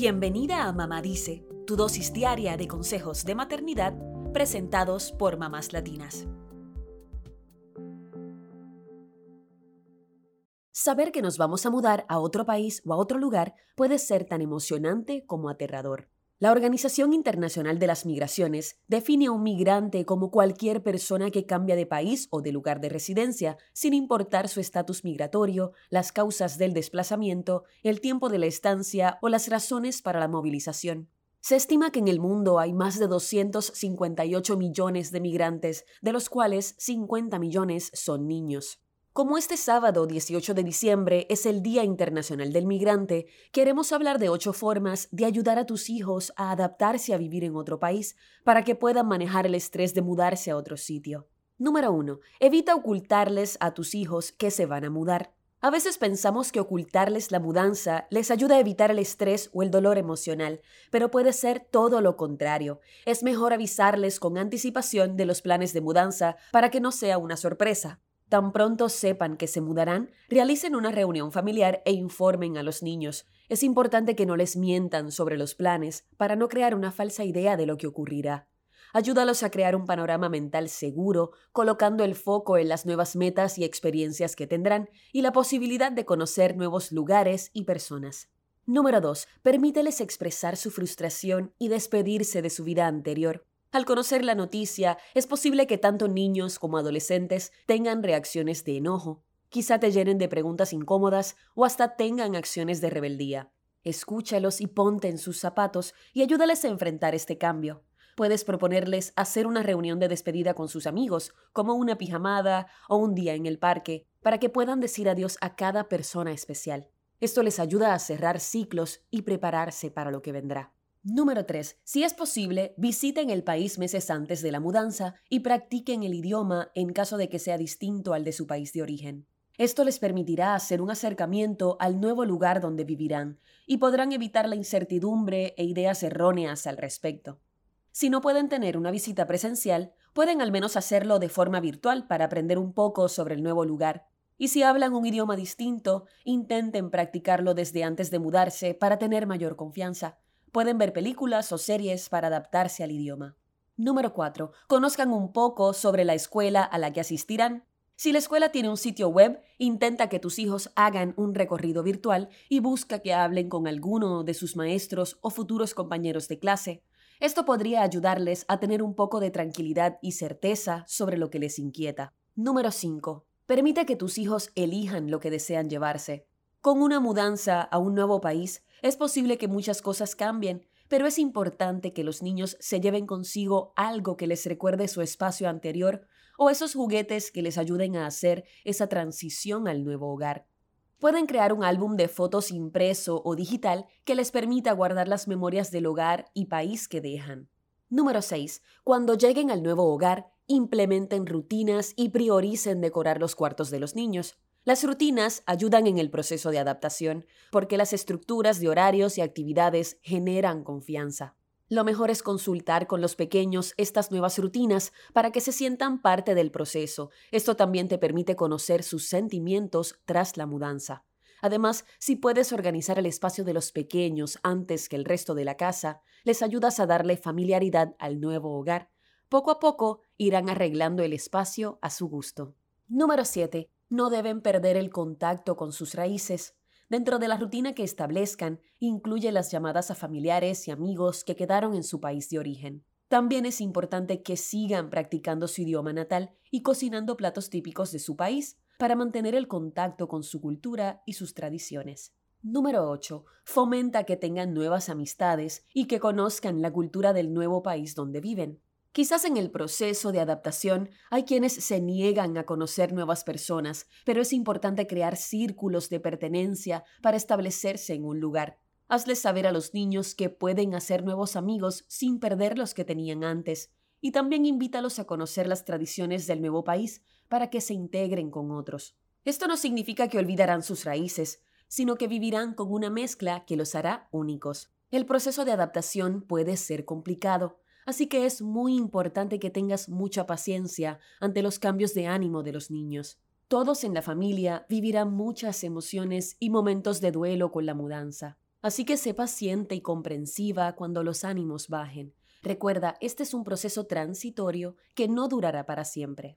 Bienvenida a Mamá Dice, tu dosis diaria de consejos de maternidad presentados por mamás latinas. Saber que nos vamos a mudar a otro país o a otro lugar puede ser tan emocionante como aterrador. La Organización Internacional de las Migraciones define a un migrante como cualquier persona que cambia de país o de lugar de residencia, sin importar su estatus migratorio, las causas del desplazamiento, el tiempo de la estancia o las razones para la movilización. Se estima que en el mundo hay más de 258 millones de migrantes, de los cuales 50 millones son niños. Como este sábado 18 de diciembre es el Día Internacional del Migrante, queremos hablar de ocho formas de ayudar a tus hijos a adaptarse a vivir en otro país para que puedan manejar el estrés de mudarse a otro sitio. Número 1. Evita ocultarles a tus hijos que se van a mudar. A veces pensamos que ocultarles la mudanza les ayuda a evitar el estrés o el dolor emocional, pero puede ser todo lo contrario. Es mejor avisarles con anticipación de los planes de mudanza para que no sea una sorpresa. Tan pronto sepan que se mudarán, realicen una reunión familiar e informen a los niños. Es importante que no les mientan sobre los planes para no crear una falsa idea de lo que ocurrirá. Ayúdalos a crear un panorama mental seguro, colocando el foco en las nuevas metas y experiencias que tendrán y la posibilidad de conocer nuevos lugares y personas. Número 2. Permíteles expresar su frustración y despedirse de su vida anterior. Al conocer la noticia, es posible que tanto niños como adolescentes tengan reacciones de enojo, quizá te llenen de preguntas incómodas o hasta tengan acciones de rebeldía. Escúchalos y ponte en sus zapatos y ayúdales a enfrentar este cambio. Puedes proponerles hacer una reunión de despedida con sus amigos, como una pijamada o un día en el parque, para que puedan decir adiós a cada persona especial. Esto les ayuda a cerrar ciclos y prepararse para lo que vendrá. Número 3. Si es posible, visiten el país meses antes de la mudanza y practiquen el idioma en caso de que sea distinto al de su país de origen. Esto les permitirá hacer un acercamiento al nuevo lugar donde vivirán y podrán evitar la incertidumbre e ideas erróneas al respecto. Si no pueden tener una visita presencial, pueden al menos hacerlo de forma virtual para aprender un poco sobre el nuevo lugar. Y si hablan un idioma distinto, intenten practicarlo desde antes de mudarse para tener mayor confianza. Pueden ver películas o series para adaptarse al idioma. Número 4. Conozcan un poco sobre la escuela a la que asistirán. Si la escuela tiene un sitio web, intenta que tus hijos hagan un recorrido virtual y busca que hablen con alguno de sus maestros o futuros compañeros de clase. Esto podría ayudarles a tener un poco de tranquilidad y certeza sobre lo que les inquieta. Número 5. Permite que tus hijos elijan lo que desean llevarse. Con una mudanza a un nuevo país, es posible que muchas cosas cambien, pero es importante que los niños se lleven consigo algo que les recuerde su espacio anterior o esos juguetes que les ayuden a hacer esa transición al nuevo hogar. Pueden crear un álbum de fotos impreso o digital que les permita guardar las memorias del hogar y país que dejan. Número 6. Cuando lleguen al nuevo hogar, implementen rutinas y prioricen decorar los cuartos de los niños. Las rutinas ayudan en el proceso de adaptación porque las estructuras de horarios y actividades generan confianza. Lo mejor es consultar con los pequeños estas nuevas rutinas para que se sientan parte del proceso. Esto también te permite conocer sus sentimientos tras la mudanza. Además, si puedes organizar el espacio de los pequeños antes que el resto de la casa, les ayudas a darle familiaridad al nuevo hogar. Poco a poco irán arreglando el espacio a su gusto. Número 7. No deben perder el contacto con sus raíces. Dentro de la rutina que establezcan, incluye las llamadas a familiares y amigos que quedaron en su país de origen. También es importante que sigan practicando su idioma natal y cocinando platos típicos de su país para mantener el contacto con su cultura y sus tradiciones. Número 8. Fomenta que tengan nuevas amistades y que conozcan la cultura del nuevo país donde viven. Quizás en el proceso de adaptación hay quienes se niegan a conocer nuevas personas, pero es importante crear círculos de pertenencia para establecerse en un lugar. Hazles saber a los niños que pueden hacer nuevos amigos sin perder los que tenían antes, y también invítalos a conocer las tradiciones del nuevo país para que se integren con otros. Esto no significa que olvidarán sus raíces, sino que vivirán con una mezcla que los hará únicos. El proceso de adaptación puede ser complicado, Así que es muy importante que tengas mucha paciencia ante los cambios de ánimo de los niños. Todos en la familia vivirán muchas emociones y momentos de duelo con la mudanza. Así que sé paciente y comprensiva cuando los ánimos bajen. Recuerda, este es un proceso transitorio que no durará para siempre.